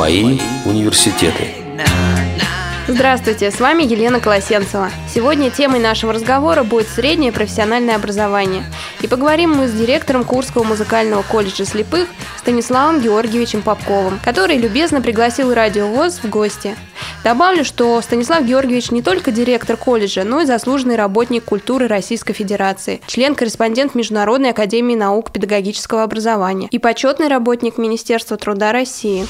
Мои университеты. Здравствуйте, с вами Елена Колосенцева. Сегодня темой нашего разговора будет среднее профессиональное образование. И поговорим мы с директором Курского музыкального колледжа слепых Станиславом Георгиевичем Попковым, который любезно пригласил Радио ВОЗ в гости. Добавлю, что Станислав Георгиевич не только директор колледжа, но и заслуженный работник культуры Российской Федерации, член-корреспондент Международной академии наук педагогического образования и почетный работник Министерства труда России.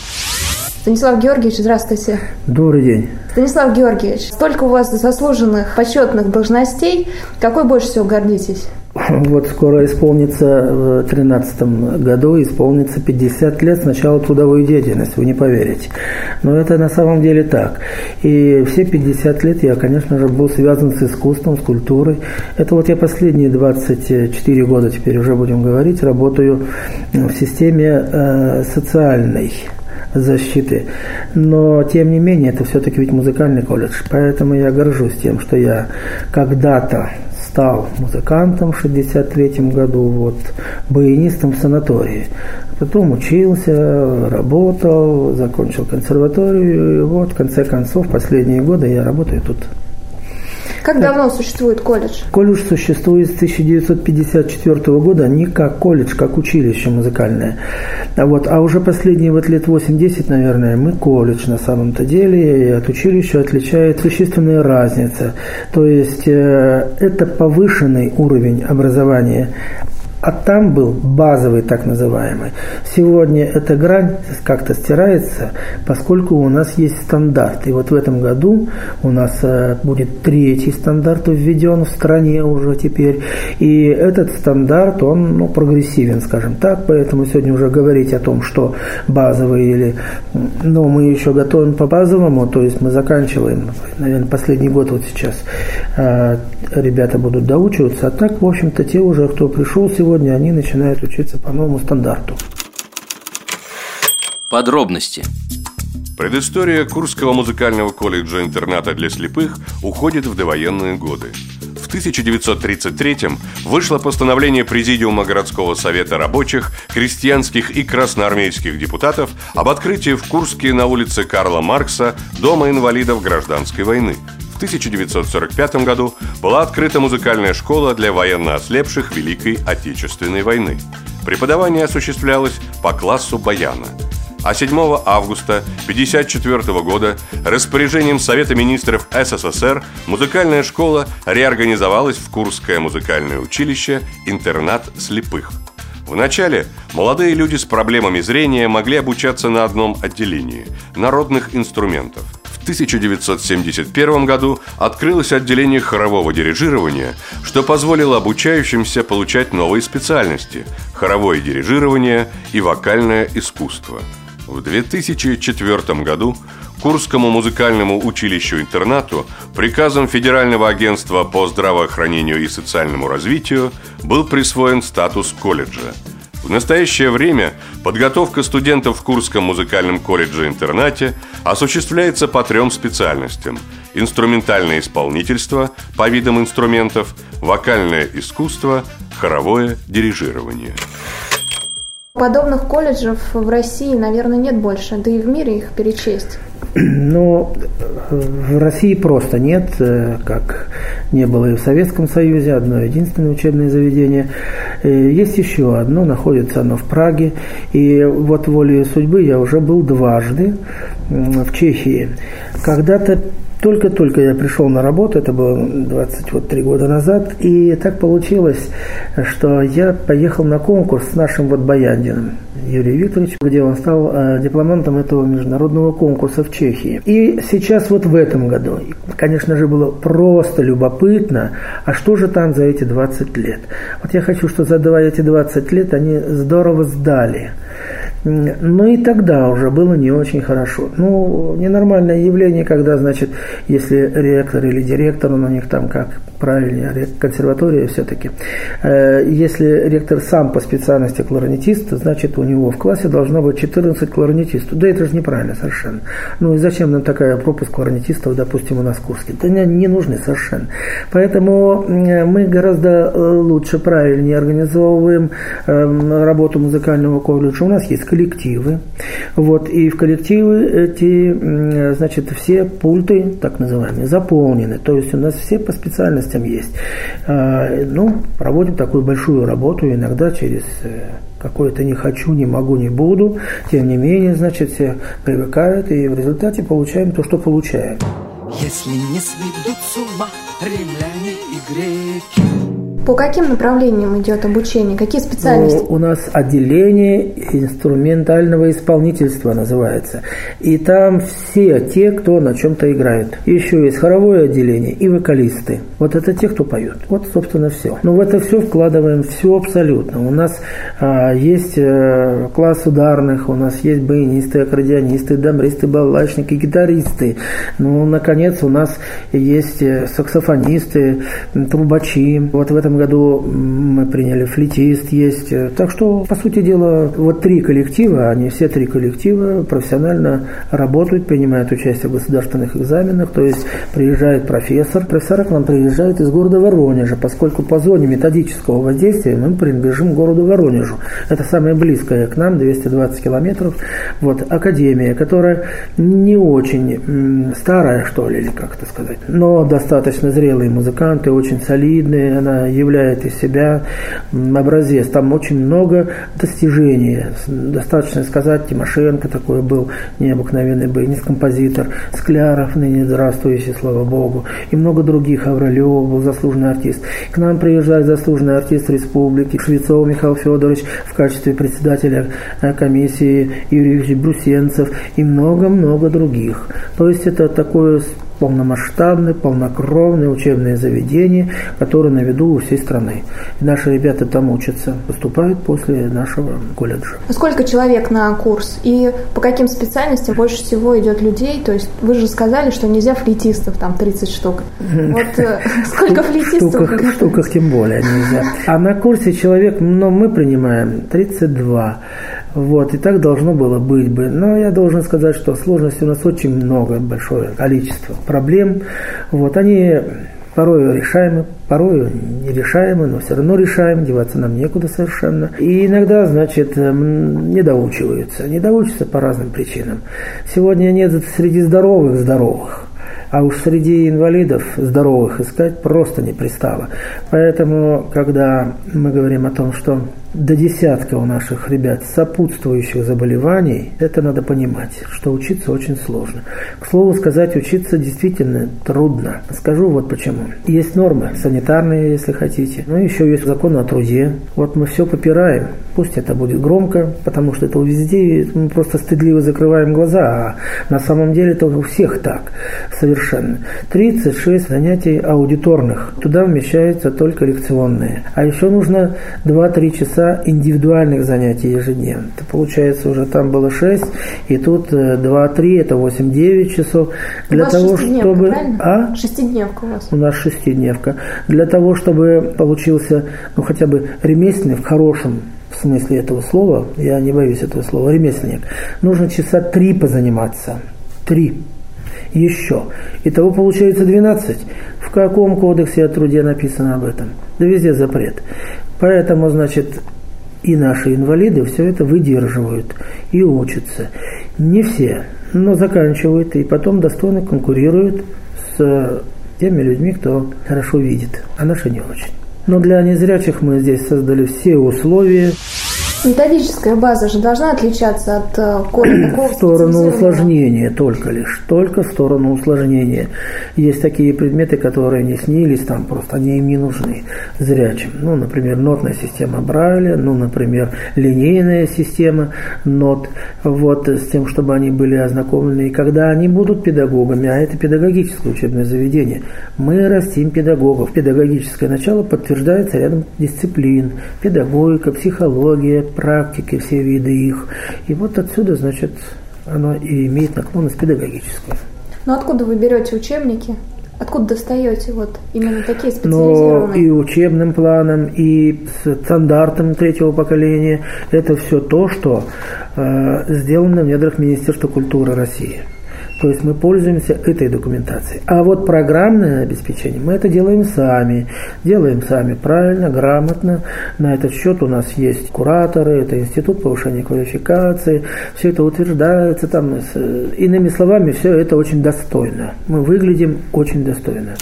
Станислав Георгиевич, здравствуйте. Добрый день. Станислав Георгиевич, столько у вас заслуженных почетных должностей. Какой больше всего гордитесь? Вот скоро исполнится, в 2013 году исполнится 50 лет с начала трудовой деятельности, вы не поверите. Но это на самом деле так. И все 50 лет я, конечно же, был связан с искусством, с культурой. Это вот я последние 24 года, теперь уже будем говорить, работаю в системе э, социальной защиты. Но, тем не менее, это все-таки ведь музыкальный колледж. Поэтому я горжусь тем, что я когда-то стал музыкантом в 63 году, вот, баянистом в санатории. Потом учился, работал, закончил консерваторию, и вот, в конце концов, последние годы я работаю тут. Как давно существует колледж? Колледж существует с 1954 года не как колледж, как училище музыкальное. А Вот, а уже последние вот лет 8-10, наверное, мы колледж на самом-то деле, и от училища отличает существенная разница. То есть э, это повышенный уровень образования а там был базовый так называемый. Сегодня эта грань как-то стирается, поскольку у нас есть стандарт. И вот в этом году у нас э, будет третий стандарт введен в стране уже теперь. И этот стандарт, он ну, прогрессивен, скажем так. Поэтому сегодня уже говорить о том, что базовый или... Но мы еще готовим по базовому, то есть мы заканчиваем, наверное, последний год вот сейчас э, ребята будут доучиваться. А так, в общем-то, те уже, кто пришел сегодня, сегодня они начинают учиться по новому стандарту. Подробности. Предыстория Курского музыкального колледжа-интерната для слепых уходит в довоенные годы. В 1933-м вышло постановление Президиума городского совета рабочих, крестьянских и красноармейских депутатов об открытии в Курске на улице Карла Маркса Дома инвалидов гражданской войны – 1945 году была открыта музыкальная школа для военно ослепших Великой Отечественной войны. Преподавание осуществлялось по классу баяна. А 7 августа 1954 года распоряжением Совета министров СССР музыкальная школа реорганизовалась в Курское музыкальное училище «Интернат слепых». Вначале молодые люди с проблемами зрения могли обучаться на одном отделении – народных инструментов – 1971 году открылось отделение хорового дирижирования, что позволило обучающимся получать новые специальности – хоровое дирижирование и вокальное искусство. В 2004 году Курскому музыкальному училищу-интернату приказом Федерального агентства по здравоохранению и социальному развитию был присвоен статус колледжа – в настоящее время подготовка студентов в Курском музыкальном колледже-интернате осуществляется по трем специальностям – инструментальное исполнительство по видам инструментов, вокальное искусство, хоровое дирижирование. Подобных колледжев в России, наверное, нет больше, да и в мире их перечесть. Но в России просто нет, э, как не было и в Советском Союзе, одно единственное учебное заведение. Э, есть еще одно, находится оно в Праге. И вот волей судьбы я уже был дважды в Чехии. Когда-то только-только я пришел на работу, это было 23 года назад, и так получилось, что я поехал на конкурс с нашим вот Баяндиным Юрием Викторовичем, где он стал э, дипломантом этого международного конкурса в Чехии. И сейчас вот в этом году, конечно же, было просто любопытно, а что же там за эти 20 лет? Вот я хочу, что за эти 20 лет они здорово сдали. Но и тогда уже было не очень хорошо. Ну, ненормальное явление, когда, значит, если ректор или директор, он у них там как правильнее, консерватория все-таки, э, если ректор сам по специальности кларнетист, значит, у него в классе должно быть 14 кларнетистов. Да это же неправильно совершенно. Ну и зачем нам такая пропуск кларнетистов, допустим, у нас в Курске? Да не, не нужны совершенно. Поэтому мы гораздо э, лучше, правильнее организовываем эм, работу музыкального колледжа. У нас есть коллективы. Вот, и в коллективы эти, значит, все пульты, так называемые, заполнены. То есть у нас все по специальностям есть. А, ну, проводим такую большую работу иногда через э, какое-то не хочу, не могу, не буду. Тем не менее, значит, все привыкают, и в результате получаем то, что получаем. Если не сведут с ума римляне и греки, по каким направлениям идет обучение? Какие специальности? Ну, у нас отделение инструментального исполнительства называется. И там все те, кто на чем-то играет. Еще есть хоровое отделение и вокалисты. Вот это те, кто поют. Вот, собственно, все. Но в это все вкладываем все абсолютно. У нас а, есть а, класс ударных, у нас есть баянисты, аккордеонисты, дамбристы, баллачники, гитаристы. Ну, наконец, у нас есть э, саксофонисты, трубачи. Вот в этом году мы приняли флетист есть. Так что, по сути дела, вот три коллектива, они все три коллектива профессионально работают, принимают участие в государственных экзаменах, то есть приезжает профессор. Профессора к нам приезжают из города Воронежа, поскольку по зоне методического воздействия мы принадлежим городу Воронежу. Это самое близкое к нам, 220 километров. Вот, академия, которая не очень старая, что ли, или как это сказать, но достаточно зрелые музыканты, очень солидные, она являет из себя образец. Там очень много достижений. Достаточно сказать, Тимошенко такой был необыкновенный баянист, композитор, Скляров, ныне здравствующий, слава Богу, и много других. Авралев был заслуженный артист. К нам приезжает заслуженный артист республики Швецов Михаил Федорович в качестве председателя э, комиссии Юрий Брусенцев и много-много других. То есть это такое полномасштабное, полнокровное учебное заведение, которое на виду у всей страны. И наши ребята там учатся, поступают после нашего колледжа. А сколько человек на курс? И по каким специальностям больше всего идет людей? То есть вы же сказали, что нельзя флейтистов, там 30 штук. Вот э, сколько флейтистов? В штуках тем более нельзя. А на курсе человек, но мы принимаем 32. Вот, и так должно было быть бы. Но я должен сказать, что сложностей у нас очень много, большое количество проблем. Вот, они порой решаемы, порой нерешаемы, но все равно решаем, деваться нам некуда совершенно. И иногда, значит, не доучиваются. Не доучатся по разным причинам. Сегодня нет среди здоровых здоровых. А уж среди инвалидов здоровых искать просто не пристало. Поэтому, когда мы говорим о том, что до десятка у наших ребят сопутствующих заболеваний, это надо понимать, что учиться очень сложно. К слову сказать, учиться действительно трудно. Скажу вот почему. Есть нормы санитарные, если хотите, но еще есть закон о труде. Вот мы все попираем. Пусть это будет громко, потому что это везде, мы просто стыдливо закрываем глаза, а на самом деле это у всех так совершенно. 36 занятий аудиторных. Туда вмещаются только лекционные. А еще нужно 2-3 часа часа индивидуальных занятий ежедневно. Это получается уже там было 6, и тут 2-3, э, это 8-9 часов. Для того, чтобы... Правильно? А? Шестидневка у вас. У нас шестидневка. Для того, чтобы получился, ну, хотя бы ремесленник в хорошем в смысле этого слова, я не боюсь этого слова, ремесленник, нужно часа три позаниматься. Три. Еще. Итого получается 12. В каком кодексе о труде написано об этом? Да везде запрет. Поэтому, значит, и наши инвалиды все это выдерживают и учатся. Не все, но заканчивают и потом достойно конкурируют с теми людьми, кто хорошо видит, а наши не очень. Но для незрячих мы здесь создали все условия. Методическая база же должна отличаться от э, кода такого В сторону усложнения только лишь, только в сторону усложнения. Есть такие предметы, которые не снились, там просто они им не нужны зрячим. Ну, например, нотная система Брайля, ну, например, линейная система нот, вот, с тем, чтобы они были ознакомлены. И когда они будут педагогами, а это педагогическое учебное заведение, мы растим педагогов. Педагогическое начало подтверждается рядом дисциплин, педагогика, психология, практики, все виды их. И вот отсюда, значит, оно и имеет наклонность педагогическую. Но откуда вы берете учебники? Откуда достаете вот именно такие специализированные? Но и учебным планом, и стандартом третьего поколения. Это все то, что э, сделано в недрах Министерства культуры России. То есть мы пользуемся этой документацией. А вот программное обеспечение мы это делаем сами. Делаем сами правильно, грамотно. На этот счет у нас есть кураторы, это Институт повышения квалификации. Все это утверждается. Там, иными словами, все это очень достойно. Мы выглядим очень достойно.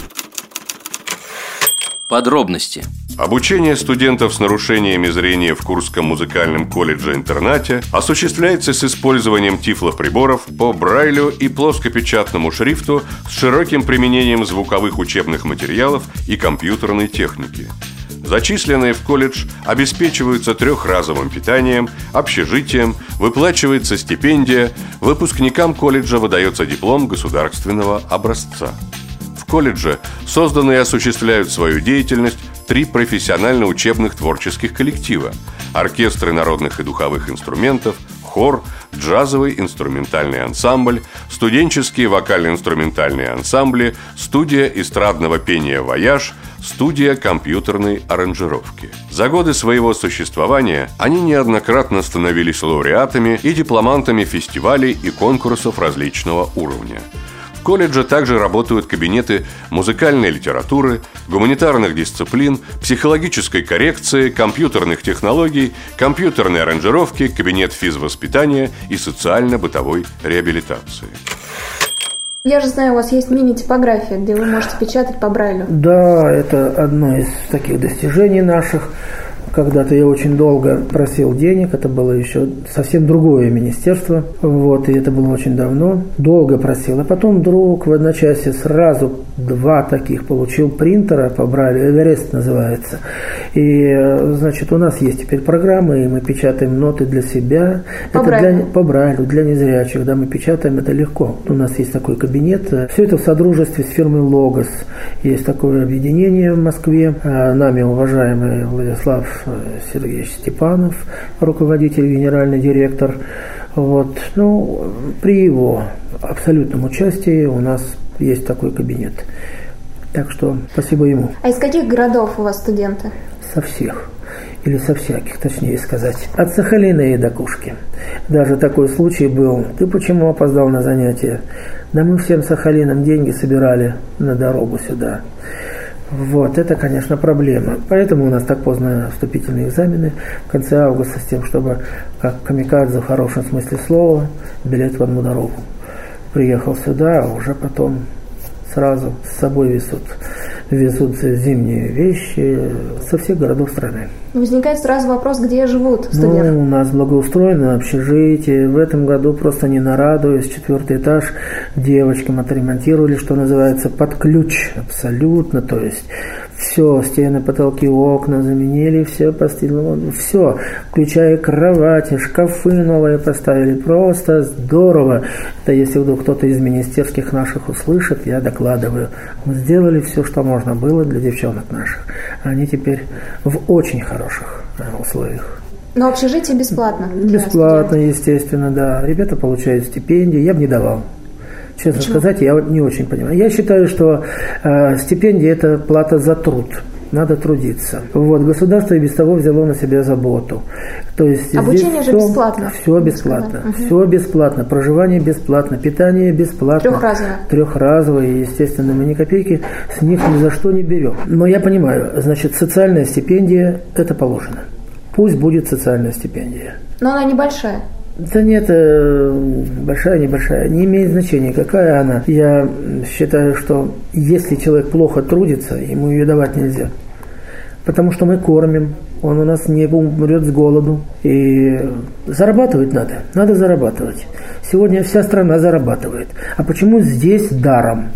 Подробности. Обучение студентов с нарушениями зрения в Курском музыкальном колледже-интернате осуществляется с использованием тифлоприборов по Брайлю и плоскопечатному шрифту с широким применением звуковых учебных материалов и компьютерной техники. Зачисленные в колледж обеспечиваются трехразовым питанием, общежитием, выплачивается стипендия, выпускникам колледжа выдается диплом государственного образца колледже созданы и осуществляют свою деятельность три профессионально-учебных творческих коллектива – оркестры народных и духовых инструментов, хор, джазовый инструментальный ансамбль, студенческие вокально-инструментальные ансамбли, студия эстрадного пения «Вояж», студия компьютерной аранжировки. За годы своего существования они неоднократно становились лауреатами и дипломантами фестивалей и конкурсов различного уровня – в колледже также работают кабинеты музыкальной литературы, гуманитарных дисциплин, психологической коррекции, компьютерных технологий, компьютерной аранжировки, кабинет физвоспитания и социально-бытовой реабилитации. Я же знаю, у вас есть мини-типография, где вы можете печатать по Брайлю. Да, это одно из таких достижений наших. Когда-то я очень долго просил денег, это было еще совсем другое министерство, вот, и это было очень давно. Долго просил, а потом вдруг в одночасье сразу два таких получил принтера, побрали, Эверест называется. И, значит, у нас есть теперь программы, и мы печатаем ноты для себя. По это для, по Брайлю, для незрячих, да, мы печатаем это легко. У нас есть такой кабинет. Все это в содружестве с фирмой Логос. Есть такое объединение в Москве, а, нами уважаемый Владислав Сергеевич Степанов, руководитель, генеральный директор. Вот. Ну, при его абсолютном участии у нас есть такой кабинет. Так что спасибо ему. А из каких городов у вас студенты? Со всех. Или со всяких, точнее сказать. От Сахалина и до Кушки. Даже такой случай был. Ты почему опоздал на занятия? Да мы всем Сахалинам деньги собирали на дорогу сюда. Вот, это, конечно, проблема. Поэтому у нас так поздно вступительные экзамены в конце августа с тем, чтобы, как камикадзе в хорошем смысле слова, билет в одну дорогу. Приехал сюда, а уже потом сразу с собой везут, везут зимние вещи со всех городов страны. Возникает сразу вопрос, где живут студенты? Ну, у нас благоустроено общежитие. В этом году просто не нарадуюсь. Четвертый этаж девочкам отремонтировали, что называется, под ключ. Абсолютно. То есть все, стены, потолки, окна заменили, все постелили, все, включая кровати, шкафы новые поставили, просто здорово. Это если вдруг кто-то из министерских наших услышит, я докладываю. Мы сделали все, что можно было для девчонок наших. Они теперь в очень хороших э, условиях. Но общежитие бесплатно? Бесплатно, естественно, да. Ребята получают стипендии, я бы не давал. Честно Почему? сказать, я не очень понимаю. Я считаю, что э, стипендия – это плата за труд надо трудиться. Вот, государство и без того взяло на себя заботу. То есть Обучение же все, бесплатно. Все бесплатно. Угу. Все бесплатно. Проживание бесплатно. Питание бесплатно. Трехразовое. Трехразовое. Естественно, мы ни копейки с них ни за что не берем. Но я понимаю, значит, социальная стипендия – это положено. Пусть будет социальная стипендия. Но она небольшая. Да нет, э, большая, небольшая, не имеет значения, какая она. Я считаю, что если человек плохо трудится, ему ее давать нельзя. Потому что мы кормим, он у нас не умрет с голоду. И зарабатывать надо, надо зарабатывать. Сегодня вся страна зарабатывает. А почему здесь даром?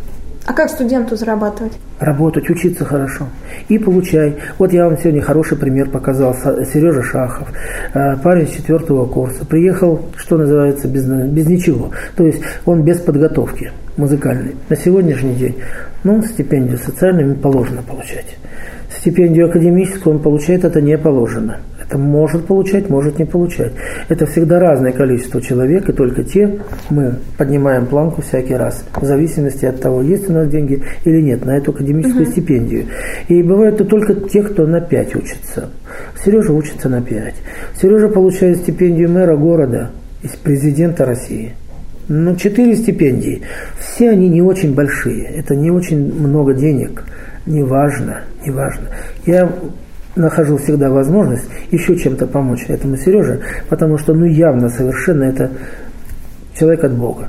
А как студенту зарабатывать? Работать, учиться хорошо. И получай. Вот я вам сегодня хороший пример показал. Сережа Шахов, э, парень четвертого курса. Приехал, что называется, без, без ничего. То есть он без подготовки музыкальной. На сегодняшний день, ну, стипендию социальную положено получать. Стипендию академическую он получает, это не положено. Это может получать, может не получать. Это всегда разное количество человек, и только те мы поднимаем планку всякий раз, в зависимости от того, есть у нас деньги или нет на эту академическую uh-huh. стипендию. И бывает это только те, кто на 5 учится. Сережа учится на 5. Сережа получает стипендию мэра города из президента России. Ну, четыре стипендии. Все они не очень большие. Это не очень много денег. Неважно, неважно. Я нахожу всегда возможность еще чем-то помочь этому Сереже, потому что, ну, явно совершенно это человек от Бога.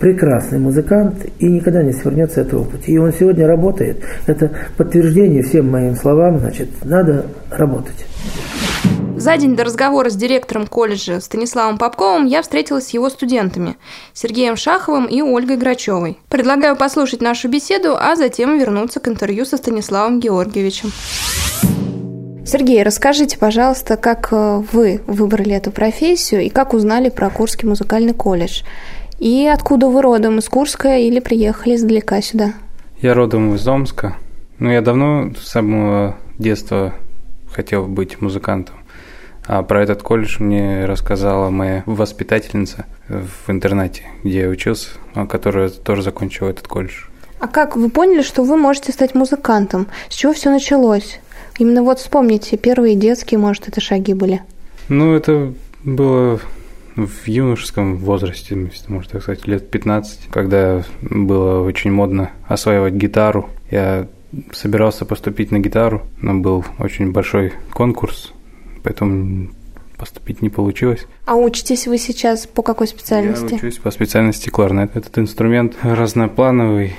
Прекрасный музыкант и никогда не свернется этого пути. И он сегодня работает. Это подтверждение всем моим словам, значит, надо работать. За день до разговора с директором колледжа Станиславом Попковым я встретилась с его студентами Сергеем Шаховым и Ольгой Грачевой. Предлагаю послушать нашу беседу, а затем вернуться к интервью со Станиславом Георгиевичем. Сергей, расскажите, пожалуйста, как э, вы выбрали эту профессию и как узнали про Курский музыкальный колледж? И откуда вы родом, из Курска или приехали издалека сюда? Я родом из Омска. Ну, я давно с самого детства хотел быть музыкантом. А про этот колледж мне рассказала моя воспитательница в интернате, где я учился, а, которая тоже закончила этот колледж. А как вы поняли, что вы можете стать музыкантом? С чего все началось? Именно вот вспомните, первые детские, может, это шаги были. Ну, это было в юношеском возрасте, можно так сказать, лет 15, когда было очень модно осваивать гитару. Я собирался поступить на гитару, но был очень большой конкурс поэтому поступить не получилось. А учитесь вы сейчас по какой специальности? Я учусь по специальности кларнет. Этот инструмент разноплановый,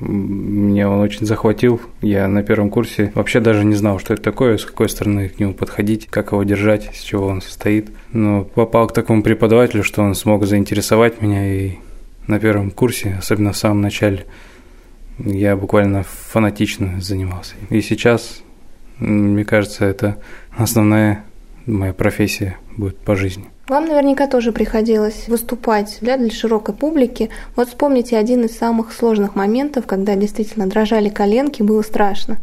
мне он очень захватил. Я на первом курсе вообще даже не знал, что это такое, с какой стороны к нему подходить, как его держать, из чего он состоит. Но попал к такому преподавателю, что он смог заинтересовать меня и на первом курсе, особенно в самом начале, я буквально фанатично занимался. И сейчас мне кажется, это основная моя профессия будет по жизни. Вам наверняка тоже приходилось выступать для, для широкой публики. Вот вспомните один из самых сложных моментов, когда действительно дрожали коленки, было страшно.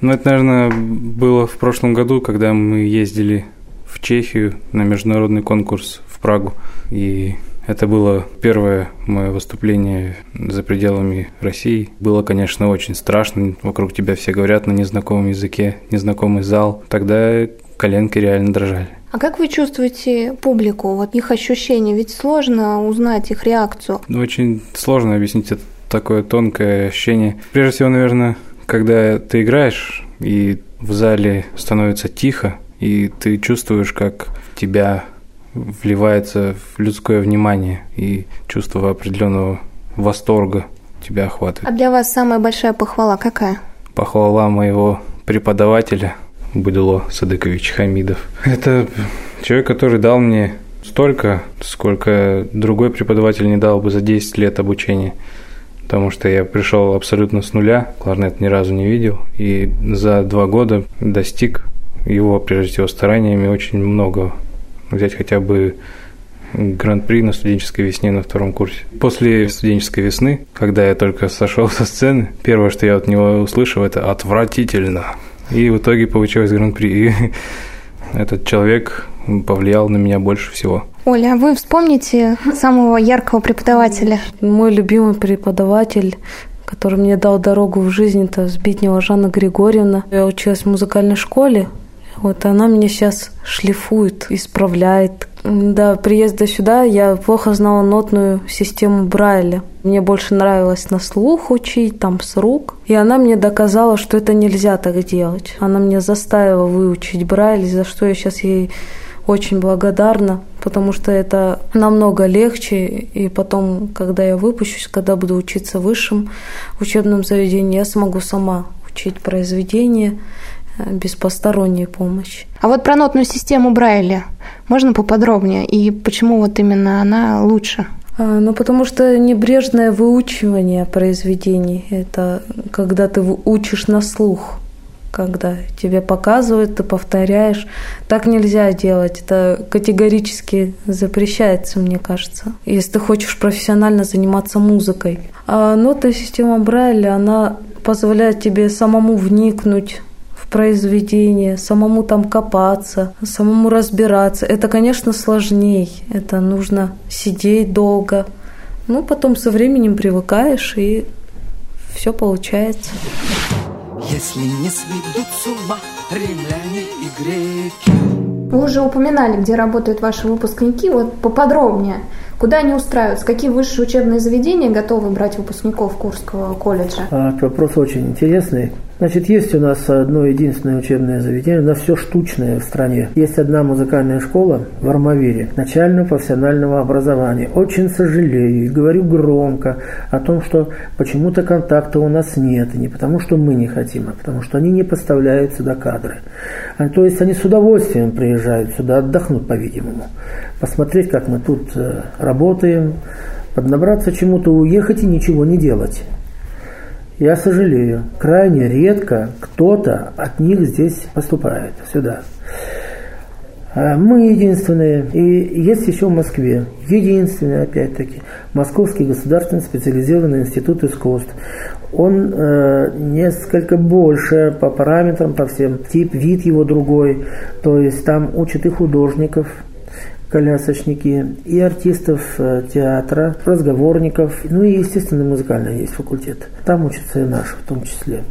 Ну, это, наверное, было в прошлом году, когда мы ездили в Чехию на международный конкурс в Прагу. И это было первое мое выступление за пределами России. Было, конечно, очень страшно. Вокруг тебя все говорят на незнакомом языке, незнакомый зал. Тогда коленки реально дрожали. А как вы чувствуете публику, вот их ощущения? Ведь сложно узнать их реакцию. Ну, очень сложно объяснить это такое тонкое ощущение. Прежде всего, наверное, когда ты играешь, и в зале становится тихо, и ты чувствуешь, как тебя вливается в людское внимание и чувство определенного восторга тебя охватывает. А для вас самая большая похвала какая? Похвала моего преподавателя Будило Садыкович Хамидов. Это человек, который дал мне столько, сколько другой преподаватель не дал бы за 10 лет обучения. Потому что я пришел абсолютно с нуля, кларнет ни разу не видел, и за два года достиг его, прежде всего, стараниями очень много взять хотя бы гран-при на студенческой весне на втором курсе. После студенческой весны, когда я только сошел со сцены, первое, что я от него услышал, это «отвратительно». И в итоге получилось гран-при. И этот человек повлиял на меня больше всего. Оля, а вы вспомните самого яркого преподавателя? Мой любимый преподаватель который мне дал дорогу в жизнь, это Сбитнева Жанна Григорьевна. Я училась в музыкальной школе, вот она меня сейчас шлифует, исправляет. До приезда сюда я плохо знала нотную систему Брайля. Мне больше нравилось на слух учить, там с рук. И она мне доказала, что это нельзя так делать. Она меня заставила выучить Брайль, за что я сейчас ей очень благодарна, потому что это намного легче. И потом, когда я выпущусь, когда буду учиться в высшем учебном заведении, я смогу сама учить произведения без посторонней помощи. А вот про нотную систему Брайля можно поподробнее? И почему вот именно она лучше? А, ну, потому что небрежное выучивание произведений – это когда ты учишь на слух, когда тебе показывают, ты повторяешь. Так нельзя делать, это категорически запрещается, мне кажется, если ты хочешь профессионально заниматься музыкой. А нотная система Брайля, она позволяет тебе самому вникнуть произведение, самому там копаться, самому разбираться. Это, конечно, сложнее. Это нужно сидеть долго. Ну, потом со временем привыкаешь, и все получается. Если не сведут с ума римляне и греки, Вы уже упоминали, где работают ваши выпускники. Вот поподробнее. Куда они устраиваются? Какие высшие учебные заведения готовы брать выпускников Курского колледжа? А, вопрос очень интересный. Значит, есть у нас одно единственное учебное заведение, у нас все штучное в стране. Есть одна музыкальная школа в Армавире, начального профессионального образования. Очень сожалею и говорю громко о том, что почему-то контакта у нас нет. И не потому, что мы не хотим, а потому, что они не поставляют сюда кадры. А, то есть они с удовольствием приезжают сюда отдохнуть, по-видимому. Посмотреть, как мы тут э, работаем, поднабраться чему-то, уехать и ничего не делать. Я сожалею, крайне редко кто-то от них здесь поступает. Сюда. А мы единственные, и есть еще в Москве, единственный, опять-таки, Московский государственный специализированный институт искусств. Он э, несколько больше по параметрам, по всем, тип, вид его другой, то есть там учат и художников, колясочники, и артистов э, театра, разговорников, ну и, естественно, музыкальный есть факультет. Там учатся и наши в том числе.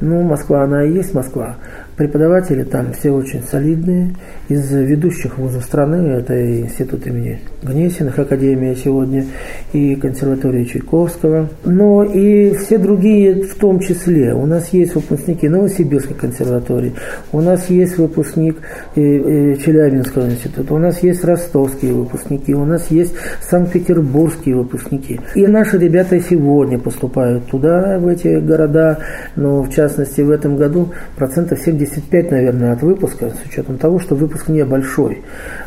Ну, Москва, она и есть Москва. Преподаватели там все очень солидные. Из ведущих вузов страны это и институт имени Гнесиных, Академия сегодня, и консерватория Чайковского. Но и все другие в том числе. У нас есть выпускники Новосибирской консерватории, у нас есть выпускник э, э, Челябинского института, у нас есть ростовские выпускники, у нас есть санкт-петербургские выпускники. И наши ребята сегодня поступают туда, в эти города, но в частности в этом году процентов 70 75, наверное, от выпуска, с учетом того, что выпуск небольшой.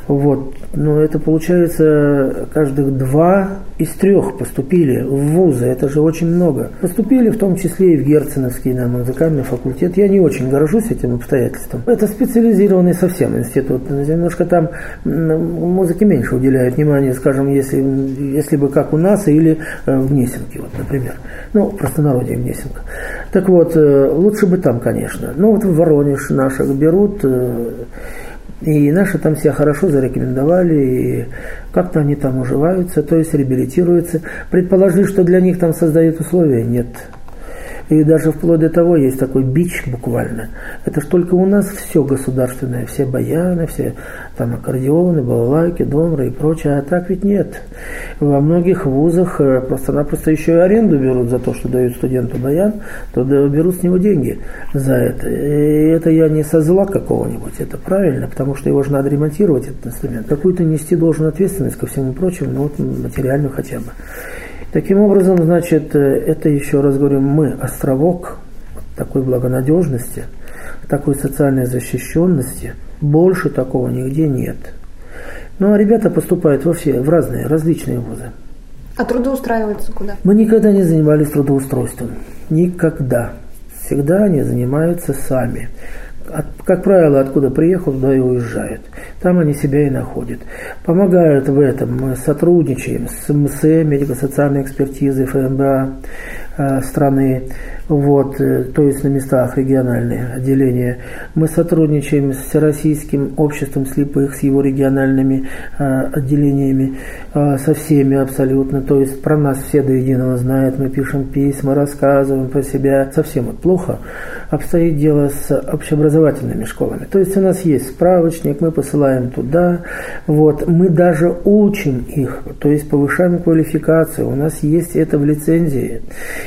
Вот. Но это получается каждых два из трех поступили в вузы. Это же очень много. Поступили в том числе и в Герценовский на музыкальный факультет. Я не очень горжусь этим обстоятельством. Это специализированный совсем институт. Немножко там музыке меньше уделяют внимания, скажем, если, если бы как у нас или э, в Гнесинке, вот, например. Ну, простонародье Гнесинка. Так вот, э, лучше бы там, конечно. Ну, вот в Воронеж наших берут, э, и наши там себя хорошо зарекомендовали, и как-то они там уживаются, то есть реабилитируются. Предположить, что для них там создают условия, нет. И даже вплоть до того есть такой бич буквально. Это ж только у нас все государственное, все баяны, все там аккордеоны, балалайки, домры и прочее. А так ведь нет. Во многих вузах э, просто-напросто еще и аренду берут за то, что дают студенту баян, то берут с него деньги за это. И это я не со зла какого-нибудь, это правильно, потому что его же надо ремонтировать, этот инструмент. Какую-то нести должен ответственность ко всему прочему, ну вот материальную хотя бы. Таким образом, значит, э, это еще раз говорю, мы островок такой благонадежности, такой социальной защищенности, больше такого нигде нет. Ну а ребята поступают во все, в разные, различные вузы. А трудоустраиваются куда? Мы никогда не занимались трудоустройством. Никогда. Всегда они занимаются сами от, как правило, откуда приехал, туда и уезжают. Там они себя и находят. Помогают в этом. Мы сотрудничаем с МСЭ, медико-социальной экспертизой ФМБА страны вот, э, то есть на местах региональные отделения. Мы сотрудничаем с Всероссийским обществом слепых, с его региональными э, отделениями, э, со всеми абсолютно. То есть про нас все до единого знают, мы пишем письма, рассказываем про себя. Совсем вот плохо обстоит дело с общеобразовательными школами. То есть у нас есть справочник, мы посылаем туда, вот, мы даже учим их, то есть повышаем квалификацию. У нас есть это в лицензии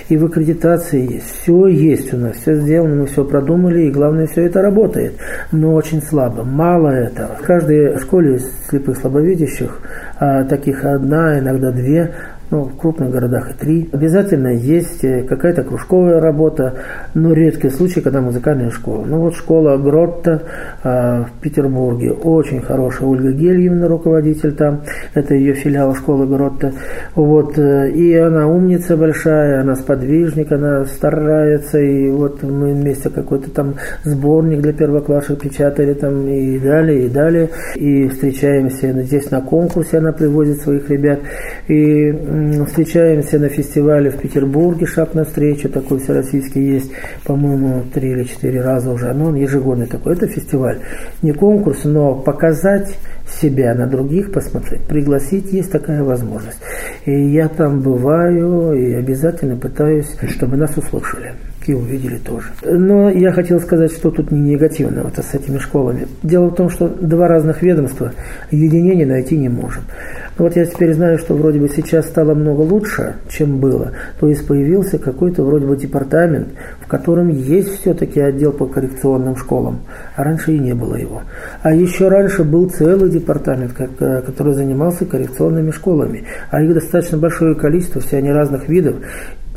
и в аккредитации есть все есть у нас, все сделано, мы все продумали, и главное, все это работает. Но очень слабо, мало этого. В каждой школе слепых слабовидящих, а, таких одна, иногда две, ну, в крупных городах и три. Обязательно есть э, какая-то кружковая работа, но редкий случай, когда музыкальная школа. Ну вот школа Гротта э, в Петербурге, очень хорошая. Ольга Гельевна, руководитель там, это ее филиал школы Гротта. Вот, э, и она умница большая, она сподвижник, она старается, и вот мы вместе какой-то там сборник для первоклассов печатали там и далее, и далее. И встречаемся здесь на конкурсе, она привозит своих ребят. И встречаемся на фестивале в Петербурге, шаг навстречу, такой всероссийский есть, по-моему, три или четыре раза уже, но он ежегодный такой. Это фестиваль, не конкурс, но показать себя на других посмотреть, пригласить, есть такая возможность. И я там бываю и обязательно пытаюсь, чтобы нас услышали. И увидели тоже. Но я хотел сказать, что тут не негативно вот с этими школами. Дело в том, что два разных ведомства единения найти не можем. Вот я теперь знаю, что вроде бы сейчас стало много лучше, чем было. То есть появился какой-то вроде бы департамент, в котором есть все-таки отдел по коррекционным школам. А раньше и не было его. А еще раньше был целый департамент, э, который занимался коррекционными школами. А их достаточно большое количество, все они разных видов.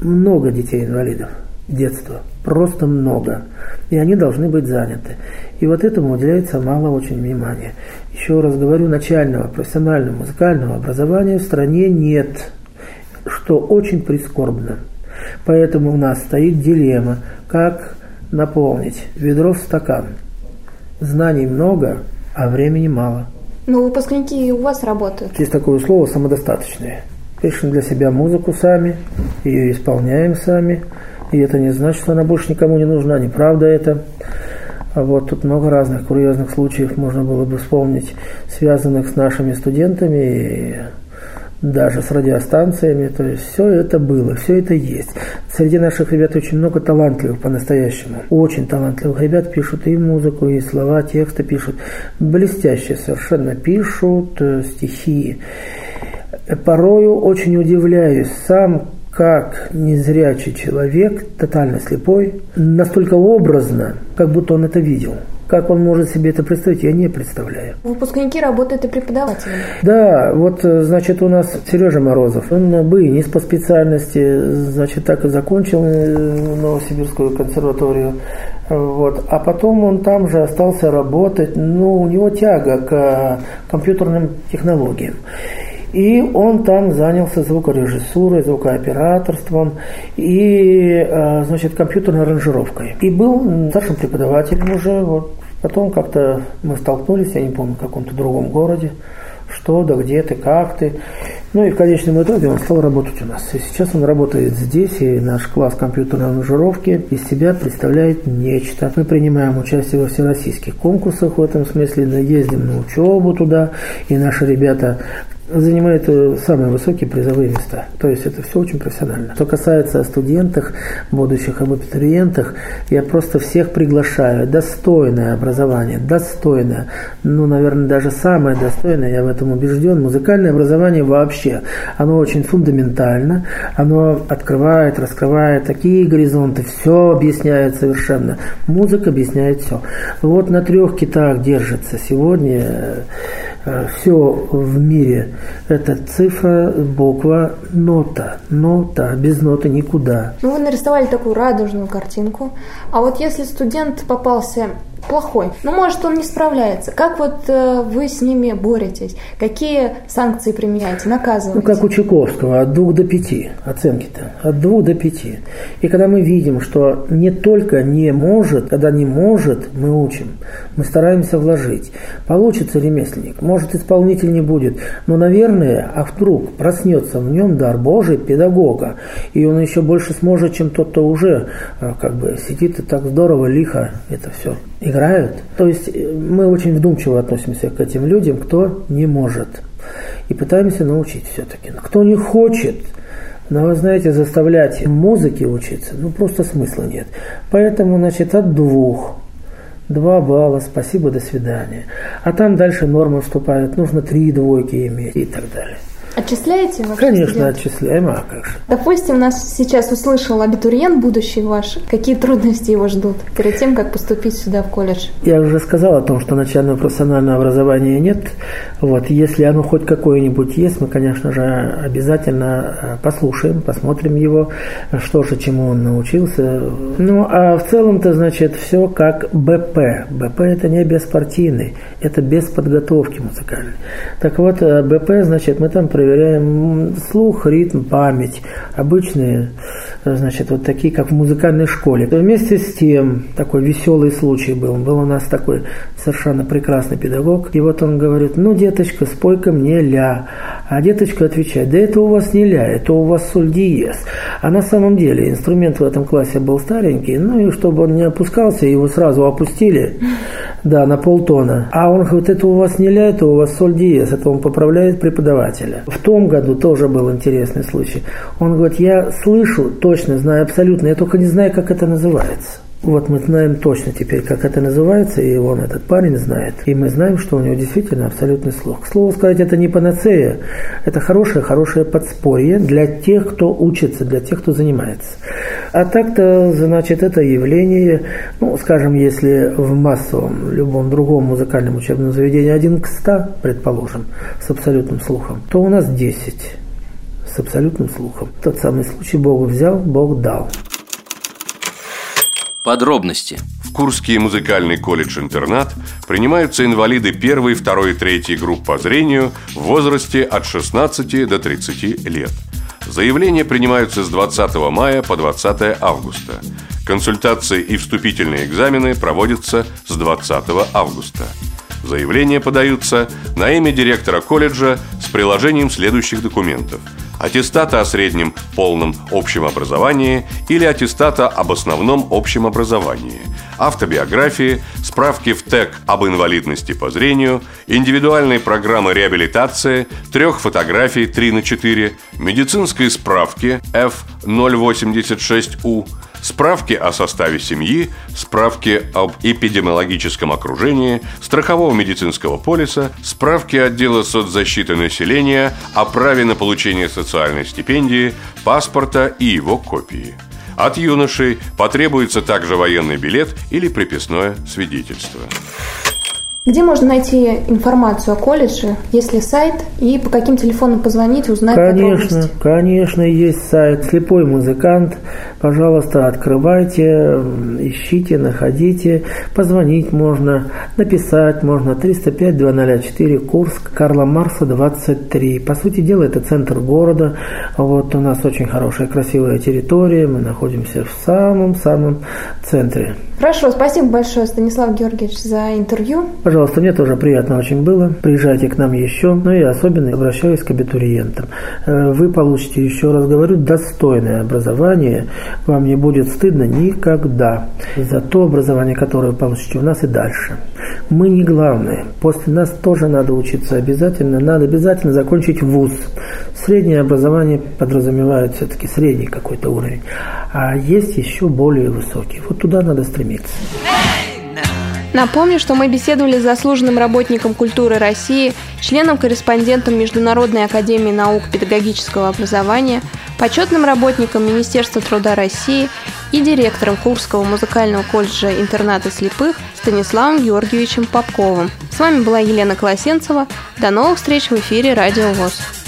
Много детей-инвалидов детства. Просто много. И они должны быть заняты. И вот этому уделяется мало очень внимания. Еще раз говорю, начального профессионального музыкального образования в стране нет, что очень прискорбно. Поэтому у нас стоит дилемма, как наполнить ведро в стакан. Знаний много, а времени мало. Ну, выпускники у вас работают. Есть такое слово «самодостаточные». Пишем для себя музыку сами, ее исполняем сами – и это не значит, что она больше никому не нужна, неправда это. А вот тут много разных курьезных случаев можно было бы вспомнить, связанных с нашими студентами и даже с радиостанциями. То есть все это было, все это есть. Среди наших ребят очень много талантливых по-настоящему. Очень талантливых ребят пишут и музыку, и слова, тексты пишут. Блестяще совершенно пишут э, стихи. Порою очень удивляюсь сам, как незрячий человек, тотально слепой, настолько образно, как будто он это видел. Как он может себе это представить, я не представляю. Выпускники работают и преподавателями. Да, вот, значит, у нас Сережа Морозов, он бы не по специальности, значит, так и закончил э, Новосибирскую консерваторию. Вот. А потом он там же остался работать, ну, у него тяга к компьютерным технологиям. И он там занялся звукорежиссурой, звукооператорством и, э, значит, компьютерной аранжировкой. И был старшим преподавателем уже. Вот. Потом как-то мы столкнулись, я не помню, в каком-то другом городе что да, где ты, как ты. Ну и в конечном итоге он стал работать у нас. И сейчас он работает здесь, и наш класс компьютерной аранжировки из себя представляет нечто. Мы принимаем участие во всероссийских конкурсах в этом смысле, ездим на учебу туда, и наши ребята занимает э, самые высокие призовые места. То есть это все очень профессионально. Что касается студентов, будущих абитуриентах, я просто всех приглашаю. Достойное образование, достойное, ну, наверное, даже самое достойное, я в этом убежден. Музыкальное образование вообще, оно очень фундаментально, оно открывает, раскрывает такие горизонты, все объясняет совершенно. Музыка объясняет все. Вот на трех китах держится сегодня Э, все в мире – это цифра, буква, нота. Нота, без ноты никуда. Ну, вы нарисовали такую радужную картинку. А вот если студент попался плохой. Ну, может, он не справляется. Как вот э, вы с ними боретесь? Какие санкции применяете, наказываете? Ну, как у Чайковского, от двух до пяти оценки-то. От двух до пяти. И когда мы видим, что не только не может, когда не может, мы учим. Мы стараемся вложить. Получится ремесленник, может, исполнитель не будет. Но, наверное, а вдруг проснется в нем дар Божий педагога. И он еще больше сможет, чем тот, кто уже э, как бы сидит и так здорово, лихо это все играют. То есть э, мы очень вдумчиво относимся к этим людям, кто не может. И пытаемся научить все-таки. Кто не хочет, но вы знаете, заставлять музыке учиться, ну просто смысла нет. Поэтому, значит, от двух Два балла, спасибо, до свидания. А там дальше нормы вступают, нужно три двойки иметь и так далее. Отчисляете? Конечно, студент? отчисляем, а как же. Допустим, нас сейчас услышал абитуриент будущий ваш. Какие трудности его ждут перед тем, как поступить сюда в колледж? Я уже сказал о том, что начального профессионального образования нет. Вот, если оно хоть какое-нибудь есть, мы, конечно же, обязательно э, послушаем, посмотрим его, что же, чему он научился. Ну, а в целом-то, значит, все как БП. БП – это не беспартийный, это без подготовки музыкальной. Так вот, э, БП, значит, мы там проверяем слух, ритм, память. Обычные, значит, вот такие, как в музыкальной школе. Вместе с тем, такой веселый случай был. Был у нас такой совершенно прекрасный педагог. И вот он говорит, ну, деточка, спой-ка мне ля. А деточка отвечает, да это у вас не ля, это у вас соль диез. А на самом деле инструмент в этом классе был старенький, ну и чтобы он не опускался, его сразу опустили, да, на полтона. А он говорит, это у вас не ля, это у вас соль диез, это он поправляет преподавателя. В том году тоже был интересный случай. Он говорит, я слышу, точно знаю абсолютно, я только не знаю, как это называется. Вот мы знаем точно теперь, как это называется, и он, этот парень, знает. И мы знаем, что у него действительно абсолютный слух. К слову сказать, это не панацея, это хорошее-хорошее подспорье для тех, кто учится, для тех, кто занимается. А так-то, значит, это явление, ну, скажем, если в массовом, любом другом музыкальном учебном заведении один к ста, предположим, с абсолютным слухом, то у нас десять с абсолютным слухом. Тот самый случай Бог взял, Бог дал. Подробности. В Курский музыкальный колледж-интернат принимаются инвалиды первой, второй и третьей групп по зрению в возрасте от 16 до 30 лет. Заявления принимаются с 20 мая по 20 августа. Консультации и вступительные экзамены проводятся с 20 августа. Заявления подаются на имя директора колледжа с приложением следующих документов – аттестата о среднем полном общем образовании или аттестата об основном общем образовании, автобиографии, справки в ТЭК об инвалидности по зрению, индивидуальной программы реабилитации, трех фотографий 3 на 4, медицинской справки F086U, справки о составе семьи, справки об эпидемиологическом окружении, страхового медицинского полиса, справки отдела соцзащиты населения о праве на получение социальной стипендии, паспорта и его копии. От юношей потребуется также военный билет или приписное свидетельство. Где можно найти информацию о колледже? Есть ли сайт? И по каким телефонам позвонить, узнать Конечно, подробности? конечно, есть сайт «Слепой музыкант». Пожалуйста, открывайте, ищите, находите. Позвонить можно, написать можно. 305-204, Курск, Карла Марса, 23. По сути дела, это центр города. Вот у нас очень хорошая, красивая территория. Мы находимся в самом-самом центре. Хорошо, спасибо большое, Станислав Георгиевич, за интервью. Пожалуйста, мне тоже приятно очень было. Приезжайте к нам еще. Ну и особенно обращаюсь к абитуриентам. Э, вы получите, еще раз говорю, достойное образование. Вам не будет стыдно никогда за то образование, которое вы получите у нас и дальше. Мы не главные. После нас тоже надо учиться обязательно. Надо обязательно закончить вуз. Среднее образование подразумевает все-таки средний какой-то уровень. А есть еще более высокий. Вот туда надо стремиться. Напомню, что мы беседовали с заслуженным работником культуры России, членом-корреспондентом Международной академии наук педагогического образования, почетным работником Министерства труда России и директором Курского музыкального колледжа интерната слепых Станиславом Георгиевичем Попковым. С вами была Елена Колосенцева. До новых встреч в эфире Радио ВОЗ.